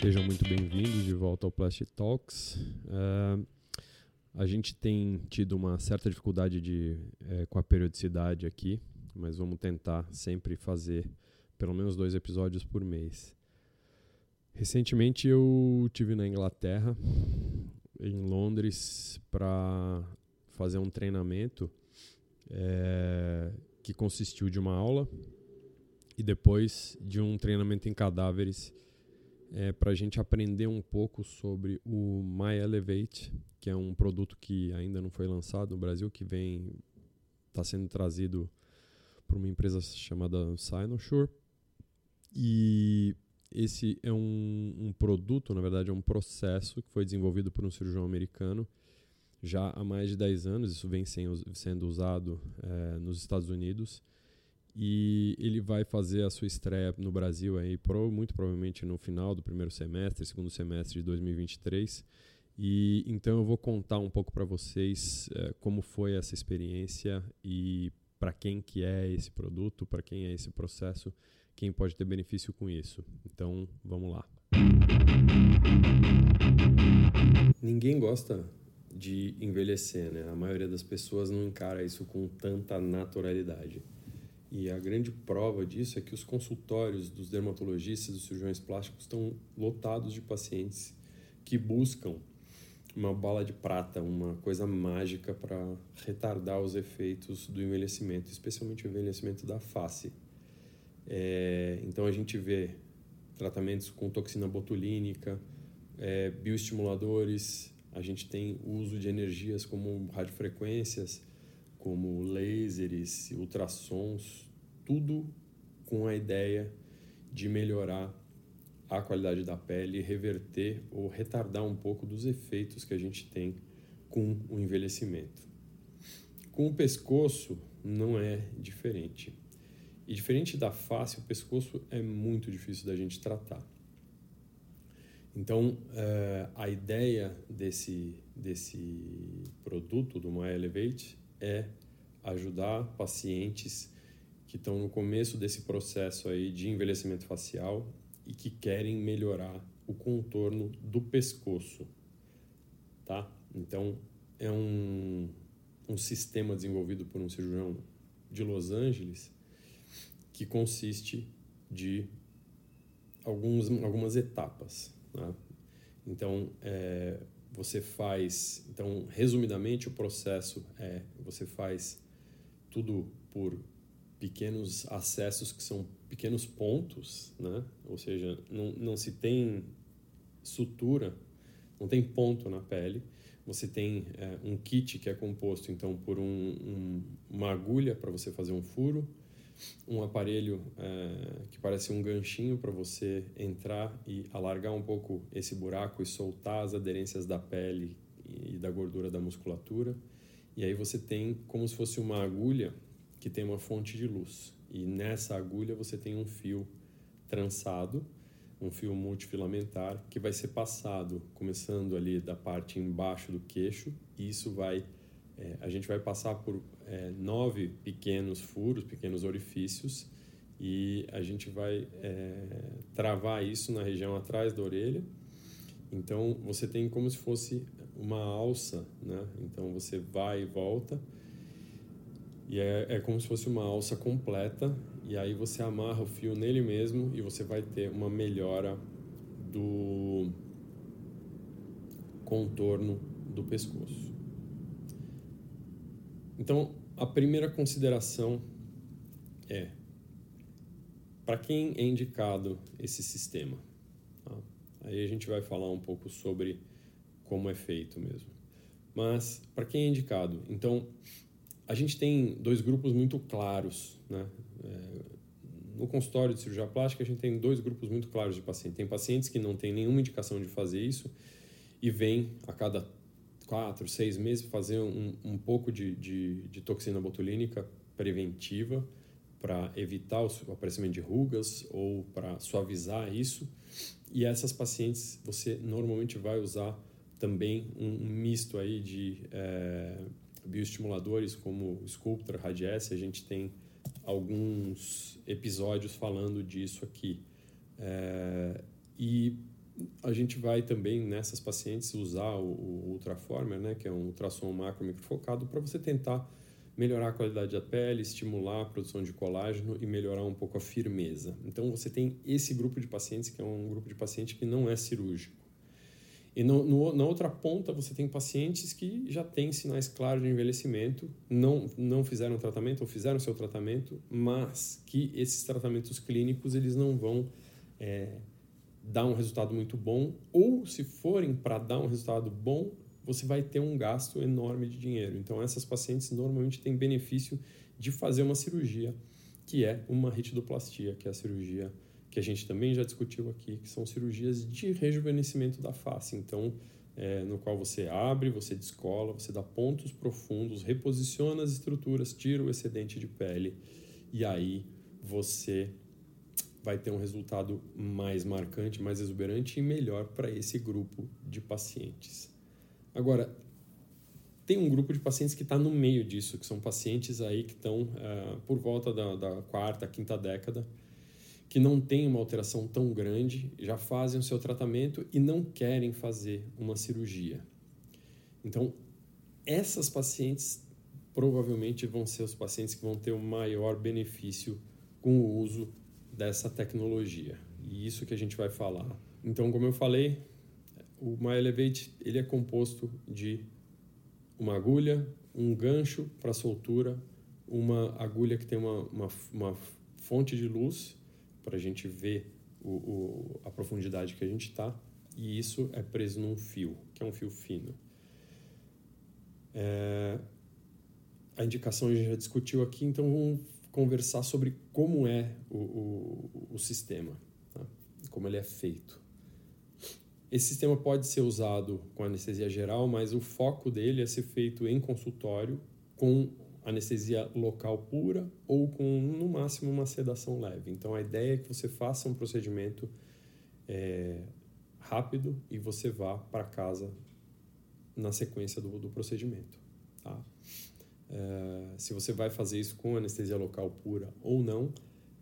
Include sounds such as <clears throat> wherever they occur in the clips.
Sejam muito bem-vindos de volta ao Plastic Talks. Uh, a gente tem tido uma certa dificuldade de, é, com a periodicidade aqui, mas vamos tentar sempre fazer pelo menos dois episódios por mês. Recentemente eu tive na Inglaterra, em Londres, para fazer um treinamento é, que consistiu de uma aula e depois de um treinamento em cadáveres é, para a gente aprender um pouco sobre o My Elevate, que é um produto que ainda não foi lançado no Brasil, que vem está sendo trazido por uma empresa chamada Sinosure. E esse é um, um, produto, na verdade, é um processo que foi desenvolvido por um cirurgião americano já há mais de 10 anos. Isso vem sendo usado é, nos Estados Unidos. E ele vai fazer a sua estreia no Brasil aí, muito provavelmente no final do primeiro semestre, segundo semestre de 2023. E então eu vou contar um pouco para vocês é, como foi essa experiência e para quem que é esse produto, para quem é esse processo quem pode ter benefício com isso. Então, vamos lá. Ninguém gosta de envelhecer, né? A maioria das pessoas não encara isso com tanta naturalidade. E a grande prova disso é que os consultórios dos dermatologistas, dos cirurgiões plásticos estão lotados de pacientes que buscam uma bala de prata, uma coisa mágica para retardar os efeitos do envelhecimento, especialmente o envelhecimento da face. É, então a gente vê tratamentos com toxina botulínica, é, bioestimuladores, a gente tem o uso de energias como radiofrequências, como lasers, ultrassons, tudo com a ideia de melhorar a qualidade da pele, reverter ou retardar um pouco dos efeitos que a gente tem com o envelhecimento. Com o pescoço não é diferente. E diferente da face, o pescoço é muito difícil da gente tratar. Então, uh, a ideia desse, desse produto, do My Elevate, é ajudar pacientes que estão no começo desse processo aí de envelhecimento facial e que querem melhorar o contorno do pescoço, tá? Então, é um, um sistema desenvolvido por um cirurgião de Los Angeles que consiste de alguns, algumas etapas. Né? Então, é, você faz. Então, resumidamente, o processo é: você faz tudo por pequenos acessos que são pequenos pontos, né? ou seja, não, não se tem sutura, não tem ponto na pele. Você tem é, um kit que é composto então por um, um, uma agulha para você fazer um furo, um aparelho é, que parece um ganchinho para você entrar e alargar um pouco esse buraco e soltar as aderências da pele e da gordura da musculatura. E aí você tem como se fosse uma agulha que tem uma fonte de luz. E nessa agulha você tem um fio trançado, um fio multifilamentar que vai ser passado começando ali da parte embaixo do queixo e isso vai é, a gente vai passar por é, nove pequenos furos, pequenos orifícios, e a gente vai é, travar isso na região atrás da orelha. Então você tem como se fosse uma alça, né? Então você vai e volta, e é, é como se fosse uma alça completa, e aí você amarra o fio nele mesmo e você vai ter uma melhora do contorno do pescoço. Então, a primeira consideração é para quem é indicado esse sistema. Tá? Aí a gente vai falar um pouco sobre como é feito mesmo. Mas para quem é indicado? Então, a gente tem dois grupos muito claros. Né? É, no consultório de cirurgia plástica, a gente tem dois grupos muito claros de pacientes. Tem pacientes que não têm nenhuma indicação de fazer isso e vêm a cada quatro, seis meses fazer um, um pouco de, de, de toxina botulínica preventiva para evitar o aparecimento de rugas ou para suavizar isso. E essas pacientes você normalmente vai usar também um, misto aí de é, bioestimuladores como Sculptra, Radiesse. A gente tem alguns episódios falando disso aqui. É, e a gente vai também nessas pacientes usar o, o Ultraformer, né, que é um ultrassom macro microfocado, para você tentar melhorar a qualidade da pele, estimular a produção de colágeno e melhorar um pouco a firmeza. Então você tem esse grupo de pacientes que é um grupo de paciente que não é cirúrgico. E no, no, na outra ponta você tem pacientes que já têm sinais claros de envelhecimento, não, não fizeram tratamento ou fizeram seu tratamento, mas que esses tratamentos clínicos eles não vão é, dar um resultado muito bom, ou se forem para dar um resultado bom, você vai ter um gasto enorme de dinheiro. Então, essas pacientes normalmente têm benefício de fazer uma cirurgia, que é uma ritidoplastia, que é a cirurgia que a gente também já discutiu aqui, que são cirurgias de rejuvenescimento da face. Então, é, no qual você abre, você descola, você dá pontos profundos, reposiciona as estruturas, tira o excedente de pele e aí você vai ter um resultado mais marcante, mais exuberante e melhor para esse grupo de pacientes. Agora, tem um grupo de pacientes que está no meio disso, que são pacientes aí que estão uh, por volta da, da, quarta, quinta década, que não têm uma alteração tão grande, já fazem o seu tratamento e não querem fazer uma cirurgia. Então, essas pacientes provavelmente vão ser os pacientes que vão ter o maior benefício com o uso dessa tecnologia. E isso que a gente vai falar. Então, como eu falei, o MyElevate ele é composto de uma agulha, um gancho para soltura, uma agulha que tem uma, uma, uma fonte de luz para a gente ver o, o, a profundidade que a gente está, e isso é preso num fio, que é um fio fino. É, a indicação a gente já discutiu aqui, então vamos conversar sobre como é o, o, o sistema, tá? como ele é feito. Esse sistema pode ser usado com anestesia geral, mas o foco dele é ser feito em consultório com anestesia local pura ou com, no máximo, uma sedação leve. Então, a ideia é que você faça um procedimento é, rápido e você vá para casa na sequência do, do procedimento. Tá? É, se você vai fazer isso com anestesia local pura ou não,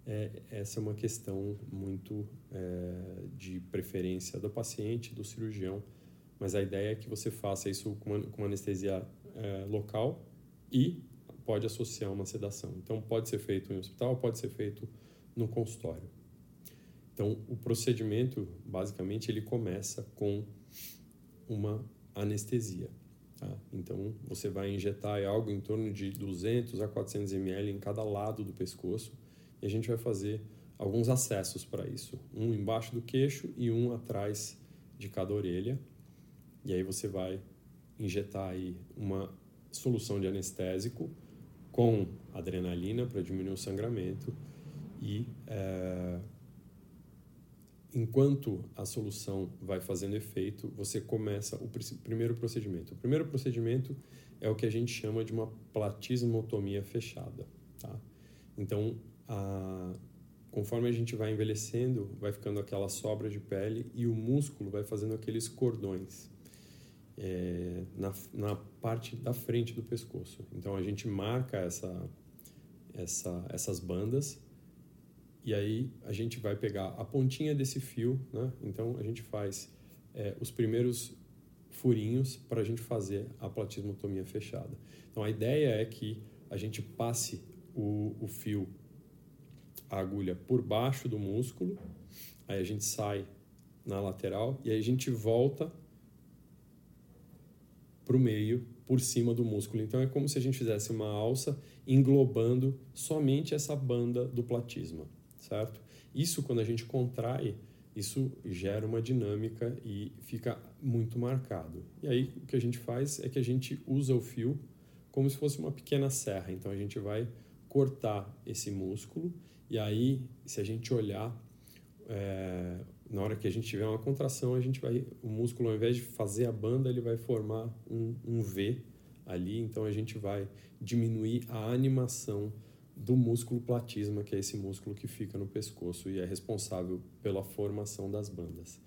é, essa é uma questão muito é, de preferência do paciente, do cirurgião, mas a ideia é que você faça isso com, com anestesia é, local e pode associar uma sedação. Então, pode ser feito em hospital, pode ser feito no consultório. Então, o procedimento, basicamente, ele começa com uma anestesia. Tá? Então, você vai injetar algo em torno de 200 a 400 ml em cada lado do pescoço e a gente vai fazer alguns acessos para isso, um embaixo do queixo e um atrás de cada orelha. E aí você vai injetar aí uma solução de anestésico com adrenalina para diminuir o sangramento e é, enquanto a solução vai fazendo efeito, você começa o primeiro procedimento. O primeiro procedimento é o que a gente chama de uma platismotomia fechada, tá? Então, a, conforme a gente vai envelhecendo, vai ficando aquela sobra de pele e o músculo vai fazendo aqueles cordões é, na, na parte da frente do pescoço. Então a gente marca essa, essa, essas bandas e aí a gente vai pegar a pontinha desse fio, né? Então a gente faz é, os primeiros furinhos para a gente fazer a platismotomia fechada. Então a ideia é que a gente passe o, o fio a agulha por baixo do músculo, aí a gente sai na lateral e aí a gente volta para o meio, por cima do músculo. Então é como se a gente fizesse uma alça englobando somente essa banda do platisma, certo? Isso quando a gente contrai, isso gera uma dinâmica e fica muito marcado. E aí o que a gente faz é que a gente usa o fio como se fosse uma pequena serra. Então a gente vai cortar esse músculo e aí, se a gente olhar, é, na hora que a gente tiver uma contração, a gente vai, o músculo, ao invés de fazer a banda, ele vai formar um, um V ali. Então, a gente vai diminuir a animação do músculo platisma, que é esse músculo que fica no pescoço e é responsável pela formação das bandas.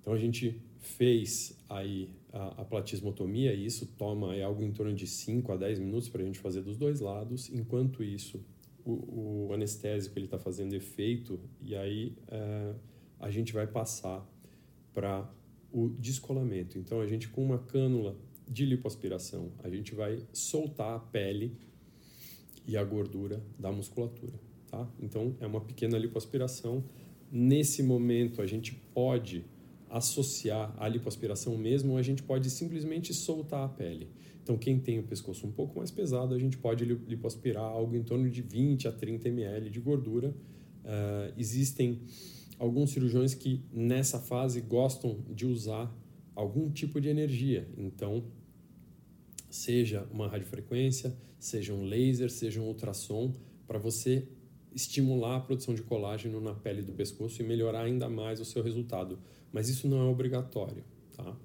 Então, a gente fez aí a, a platismotomia e isso toma algo em torno de 5 a 10 minutos para a gente fazer dos dois lados. Enquanto isso, o, o anestésico ele está fazendo efeito e aí é, a gente vai passar para o descolamento. Então a gente com uma cânula de lipoaspiração, a gente vai soltar a pele e a gordura da musculatura, tá? Então é uma pequena lipoaspiração. Nesse momento a gente pode associar a lipoaspiração mesmo, ou a gente pode simplesmente soltar a pele. Então, quem tem o pescoço um pouco mais pesado, a gente pode lipoaspirar algo em torno de 20 a 30 ml de gordura. Uh, existem alguns cirurgiões que nessa fase gostam de usar algum tipo de energia. Então, seja uma radiofrequência, seja um laser, seja um ultrassom, para você estimular a produção de colágeno na pele do pescoço e melhorar ainda mais o seu resultado mas isso não é obrigatório, tá?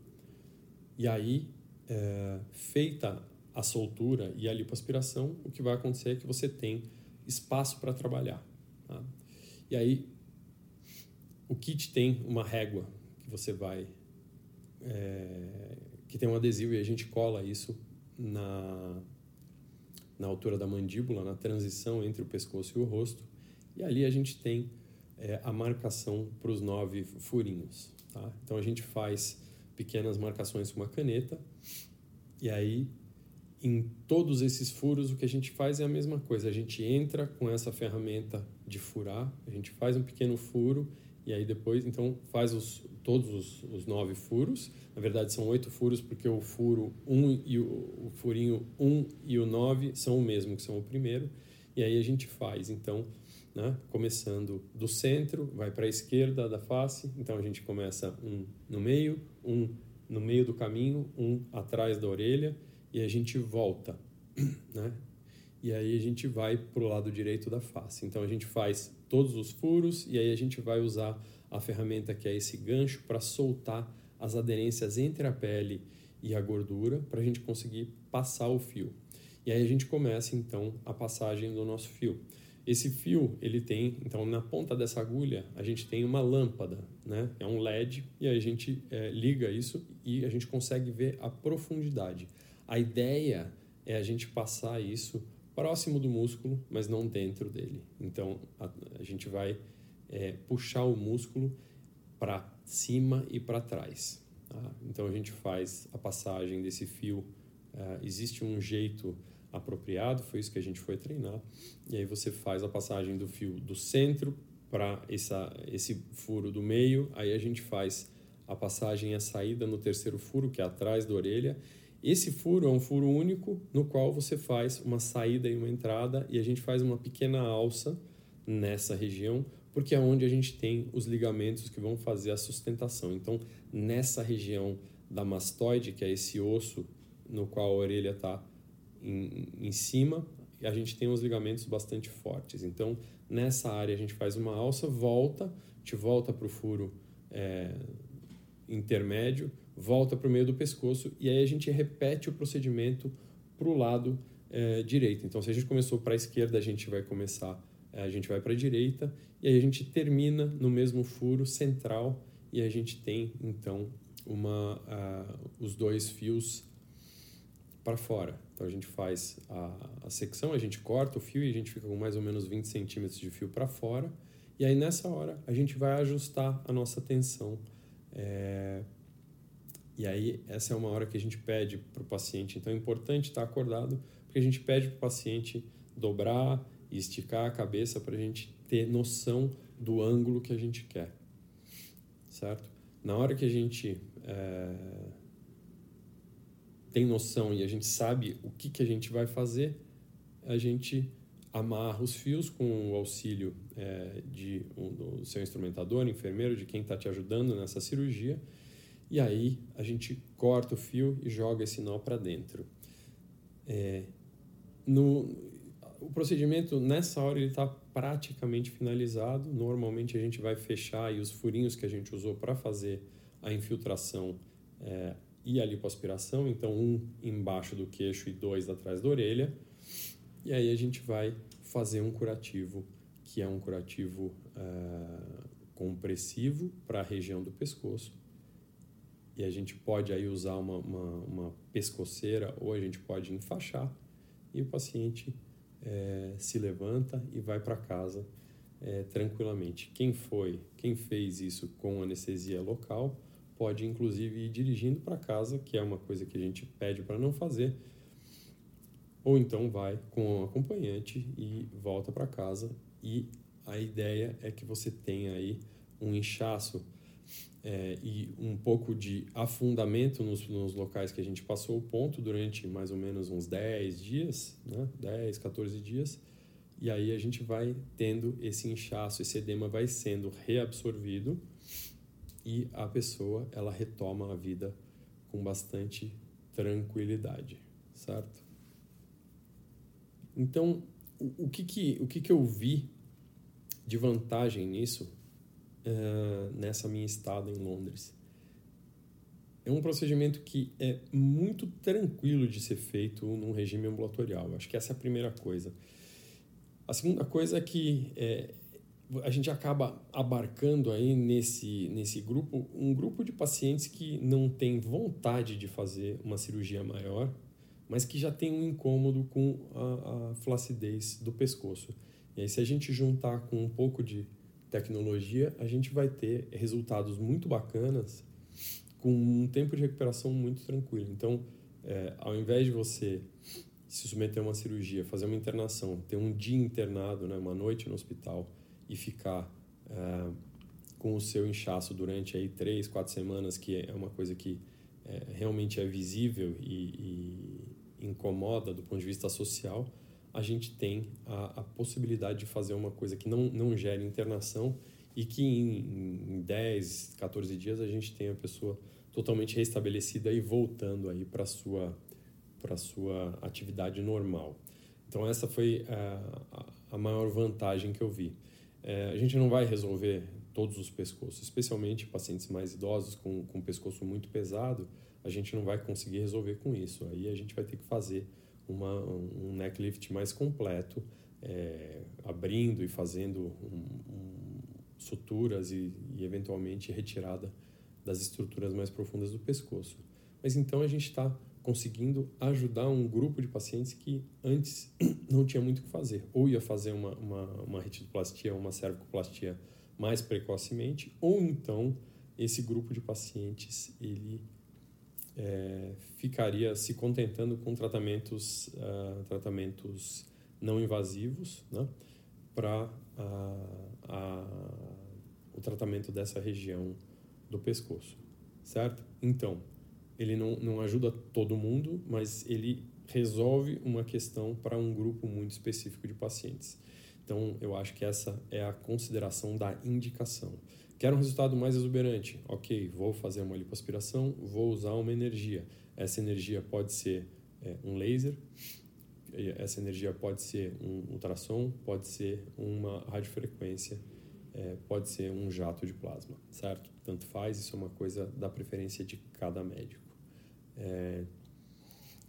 E aí, é, feita a soltura e a lipoaspiração, o que vai acontecer é que você tem espaço para trabalhar. Tá? E aí, o kit tem uma régua que você vai. É, que tem um adesivo e a gente cola isso na, na altura da mandíbula, na transição entre o pescoço e o rosto. E ali a gente tem é, a marcação para os nove furinhos. Tá? Então a gente faz pequenas marcações com uma caneta e aí em todos esses furos o que a gente faz é a mesma coisa. A gente entra com essa ferramenta de furar, a gente faz um pequeno furo e aí depois então faz os, todos os, os nove furos. Na verdade são oito furos porque o furo um e o, o furinho 1 um e o 9 são o mesmo que são o primeiro. E aí a gente faz então né? começando do centro, vai para a esquerda da face, então a gente começa um no meio, um no meio do caminho, um atrás da orelha e a gente volta, <clears throat> né? E aí a gente vai para o lado direito da face. Então a gente faz todos os furos e aí a gente vai usar a ferramenta que é esse gancho para soltar as aderências entre a pele e a gordura para a gente conseguir passar o fio. E aí a gente começa então a passagem do nosso fio. Esse fio, ele tem, então na ponta dessa agulha, a gente tem uma lâmpada, né? É um LED e a gente é, liga isso e a gente consegue ver a profundidade. A ideia é a gente passar isso próximo do músculo, mas não dentro dele. Então a, a gente vai é, puxar o músculo para cima e para trás. Tá? Então a gente faz a passagem desse fio. Uh, existe um jeito apropriado, foi isso que a gente foi treinar. E aí você faz a passagem do fio do centro para esse furo do meio, aí a gente faz a passagem e a saída no terceiro furo, que é atrás da orelha. Esse furo é um furo único no qual você faz uma saída e uma entrada e a gente faz uma pequena alça nessa região, porque é onde a gente tem os ligamentos que vão fazer a sustentação. Então, nessa região da mastoide, que é esse osso no qual a orelha está em, em cima a gente tem uns ligamentos bastante fortes. Então, nessa área a gente faz uma alça, volta, gente volta para o furo é, intermédio, volta para o meio do pescoço e aí a gente repete o procedimento para o lado é, direito. Então, se a gente começou para a esquerda, a gente vai começar, a gente vai para a direita e aí a gente termina no mesmo furo central e a gente tem então uma, uh, os dois fios para fora. Então a gente faz a, a secção, a gente corta o fio e a gente fica com mais ou menos 20 centímetros de fio para fora. E aí nessa hora a gente vai ajustar a nossa tensão. É... E aí essa é uma hora que a gente pede para o paciente. Então é importante estar acordado, porque a gente pede para o paciente dobrar e esticar a cabeça para a gente ter noção do ângulo que a gente quer, certo? Na hora que a gente é tem noção e a gente sabe o que, que a gente vai fazer, a gente amarra os fios com o auxílio é, de um, do seu instrumentador, enfermeiro, de quem está te ajudando nessa cirurgia, e aí a gente corta o fio e joga esse nó para dentro. É, no, o procedimento nessa hora ele está praticamente finalizado. Normalmente a gente vai fechar e os furinhos que a gente usou para fazer a infiltração é, e a lipoaspiração, então um embaixo do queixo e dois atrás da orelha. E aí a gente vai fazer um curativo, que é um curativo uh, compressivo para a região do pescoço. E a gente pode aí usar uma, uma, uma pescoceira ou a gente pode enfaixar e o paciente é, se levanta e vai para casa é, tranquilamente. Quem foi, quem fez isso com anestesia local, pode inclusive ir dirigindo para casa, que é uma coisa que a gente pede para não fazer, ou então vai com um acompanhante e volta para casa. E a ideia é que você tenha aí um inchaço é, e um pouco de afundamento nos, nos, locais que a gente passou o ponto durante mais ou menos uns 10 dias, né? 10, 14 dias. E aí a gente vai tendo esse inchaço, esse edema vai sendo reabsorvido e a pessoa ela retoma a vida com bastante tranquilidade, certo? Então, o, o que, que, o que, que eu vi de vantagem nisso uh, nessa minha estada em Londres. É um procedimento que é muito tranquilo de ser feito num regime ambulatorial. Acho que essa é a primeira coisa. A segunda coisa é que é, a gente acaba abarcando aí nesse, nesse grupo um grupo de pacientes que não tem vontade de fazer uma cirurgia maior, mas que já tem um incômodo com a, a flacidez do pescoço. E aí, se a gente juntar com um pouco de tecnologia, a gente vai ter resultados muito bacanas com um tempo de recuperação muito tranquilo. Então, é, ao invés de você se submeter a uma cirurgia, fazer uma internação, ter um dia internado, né, uma noite no hospital e ficar é, com o seu inchaço durante aí três, quatro semanas, que é uma coisa que é, realmente é visível e, e incomoda do ponto de vista social, a gente tem a, a, possibilidade de fazer uma coisa que não, não gere internação e que em, em 10, 14 dias a gente tem a pessoa totalmente restabelecida e voltando aí para sua para sua atividade normal. Então essa foi a, a maior vantagem que eu vi. É, a gente não vai resolver todos os pescoços, especialmente pacientes mais idosos com, com pescoço muito pesado, a gente não vai conseguir resolver com isso. Aí a gente vai ter que fazer uma, um neck lift mais completo, é, abrindo e fazendo um, um, suturas e, e, eventualmente retirada das estruturas mais profundas do pescoço. Mas então a gente está conseguindo ajudar um grupo de pacientes que antes <clears throat> não tinha muito o que fazer, ou ia fazer uma, uma, uma uma cervicoplastia mais precocemente, ou então esse grupo de pacientes ele é, ficaria se contentando com tratamentos, uh, tratamentos não invasivos né, para uh, o tratamento dessa região do pescoço, certo? Então, ele não, não ajuda todo mundo, mas ele resolve uma questão para um grupo muito específico de pacientes. Então, eu acho que essa é a consideração da indicação. Quero um resultado mais exuberante. Ok, vou fazer uma lipoaspiração, vou usar uma energia. Essa energia pode ser é, um laser, essa energia pode ser um ultrassom, pode ser uma radiofrequência, é, pode ser um jato de plasma, certo? Tanto faz, isso é uma coisa da preferência de cada médico. É...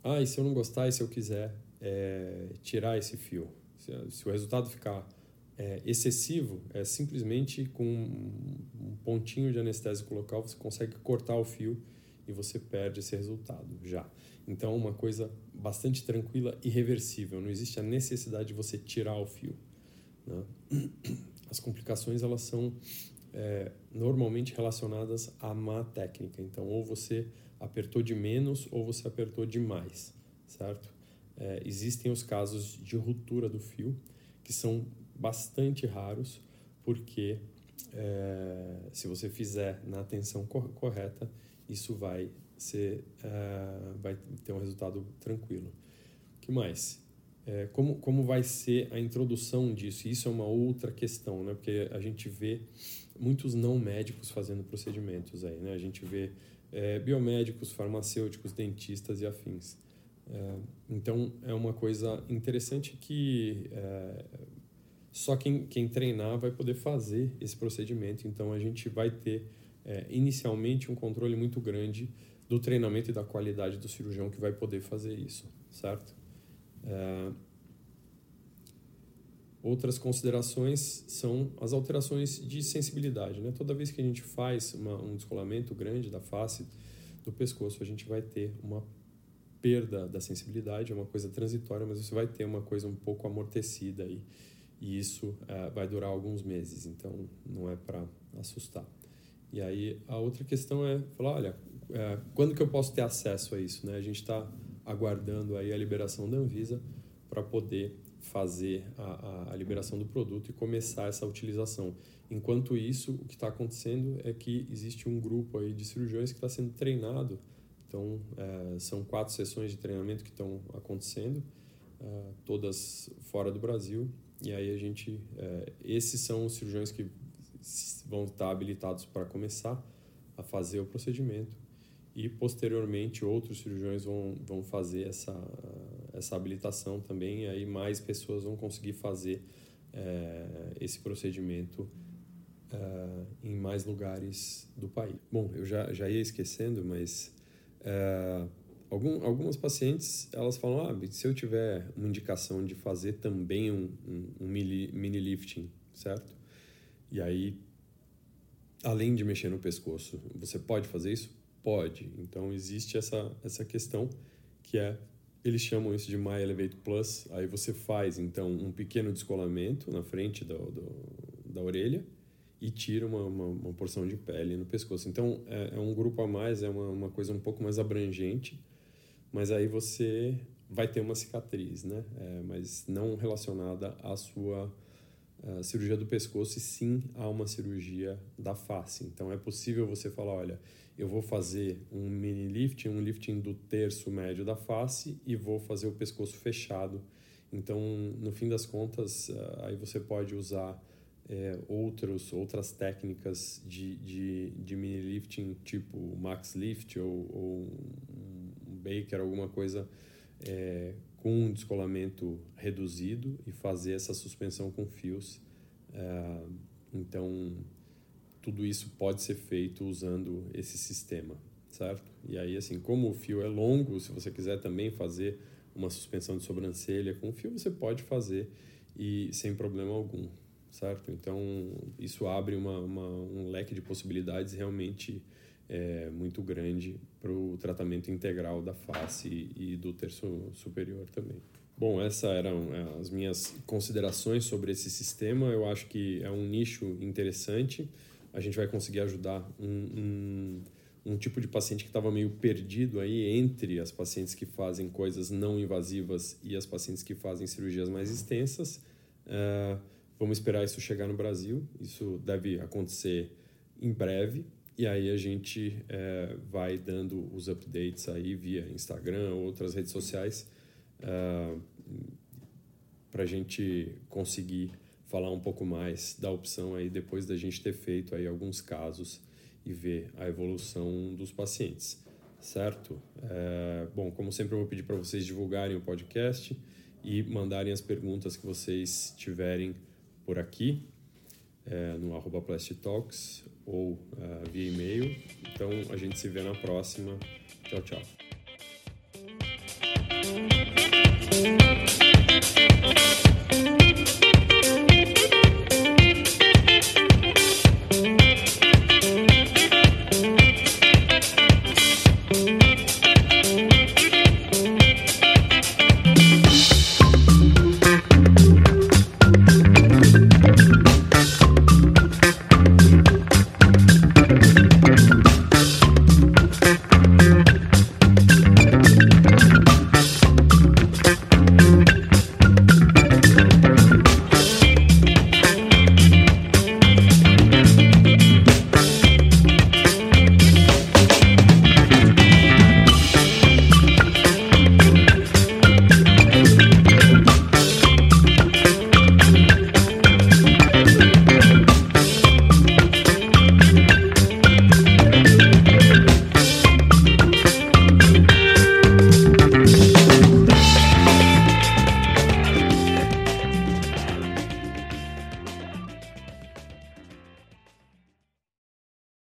Ah, e se eu não gostar e se eu quiser é, tirar esse fio? Se, se o resultado ficar é, excessivo é simplesmente com um pontinho de anestésico local você consegue cortar o fio e você perde esse resultado já. Então, uma coisa bastante tranquila e reversível. Não existe a necessidade de você tirar o fio. Né? As complicações elas são é, normalmente relacionadas à má técnica. Então, ou você apertou de menos ou você apertou demais, certo? É, existem os casos de ruptura do fio que são bastante raros, porque é, se você fizer na atenção correta, isso vai ser é, vai ter um resultado tranquilo. que mais? É, como, como vai ser a introdução disso? Isso é uma outra questão, né? Porque a gente vê muitos não médicos fazendo procedimentos aí, né? A gente vê é, biomédicos, farmacêuticos, dentistas e afins. É, então, é uma coisa interessante que é, só quem, quem treinar vai poder fazer esse procedimento. Então, a gente vai ter é, inicialmente um controle muito grande do treinamento e da qualidade do cirurgião que vai poder fazer isso, certo? É, outras considerações são as alterações de sensibilidade. Né? Toda vez que a gente faz uma, um descolamento grande da face do pescoço, a gente vai ter uma perda da sensibilidade, é uma coisa transitória, mas você vai ter uma coisa um pouco amortecida aí e isso é, vai durar alguns meses, então não é para assustar. E aí a outra questão é falar, olha, é, quando que eu posso ter acesso a isso? Né? A gente está aguardando aí a liberação da Anvisa para poder fazer a, a, a, liberação do produto e começar essa utilização. Enquanto isso, o que está acontecendo é que existe um grupo aí de cirurgiões que está sendo treinado. Então, é, são quatro sessões de treinamento que estão acontecendo, é, todas fora do Brasil. E aí a gente, é, esses são os cirurgiões que vão estar habilitados para começar a fazer o procedimento e posteriormente outros cirurgiões vão, vão fazer essa, essa habilitação também, aí mais pessoas vão conseguir fazer é, esse procedimento é, em mais lugares do país. Bom, eu já, já ia esquecendo, mas é, algum, algumas pacientes elas falam: ah, se eu tiver uma indicação de fazer também um, um, um mini, mini lifting, certo? E aí, além de mexer no pescoço, você pode fazer isso? Pode. Então existe essa, essa questão que é eles chamam isso de My Elevate Plus. Aí você faz então um pequeno descolamento na frente do, do da orelha e tira uma, uma, uma, porção de pele no pescoço. Então é, é um grupo a mais, é uma, uma coisa um pouco mais abrangente, mas aí você vai ter uma cicatriz, né? É, mas não relacionada à sua uh, cirurgia do pescoço e sim a uma cirurgia da face. Então é possível você falar, olha, eu vou fazer um mini lifting, um lifting do terço médio da face e vou fazer o pescoço fechado. Então, no fim das contas, uh, aí você pode usar é, outros, outras técnicas de, de, de mini lifting, tipo max lift ou, ou Baker, alguma coisa é, com um descolamento reduzido e fazer essa suspensão com fios. É, então, tudo isso pode ser feito usando esse sistema, certo? E aí, assim, como o fio é longo, se você quiser também fazer uma suspensão de sobrancelha com fio, você pode fazer e sem problema algum, certo? Então, isso abre uma, uma um leque de possibilidades realmente é, muito grande para o tratamento integral da face e do terço superior também. Bom, essas eram é, as minhas considerações sobre esse sistema. Eu acho que é um nicho interessante. A gente vai conseguir ajudar um, um, um tipo de paciente que estava meio perdido aí entre as pacientes que fazem coisas não invasivas e as pacientes que fazem cirurgias mais extensas. Uh, vamos esperar isso chegar no Brasil. Isso deve acontecer em breve. E aí a gente é, vai dando os updates aí via Instagram ou outras redes sociais é, para a gente conseguir falar um pouco mais da opção aí depois da gente ter feito aí alguns casos e ver a evolução dos pacientes, certo? É, bom, como sempre eu vou pedir para vocês divulgarem o podcast e mandarem as perguntas que vocês tiverem por aqui é, no arroba Talks ou uh, via e-mail. Então a gente se vê na próxima. Tchau, tchau.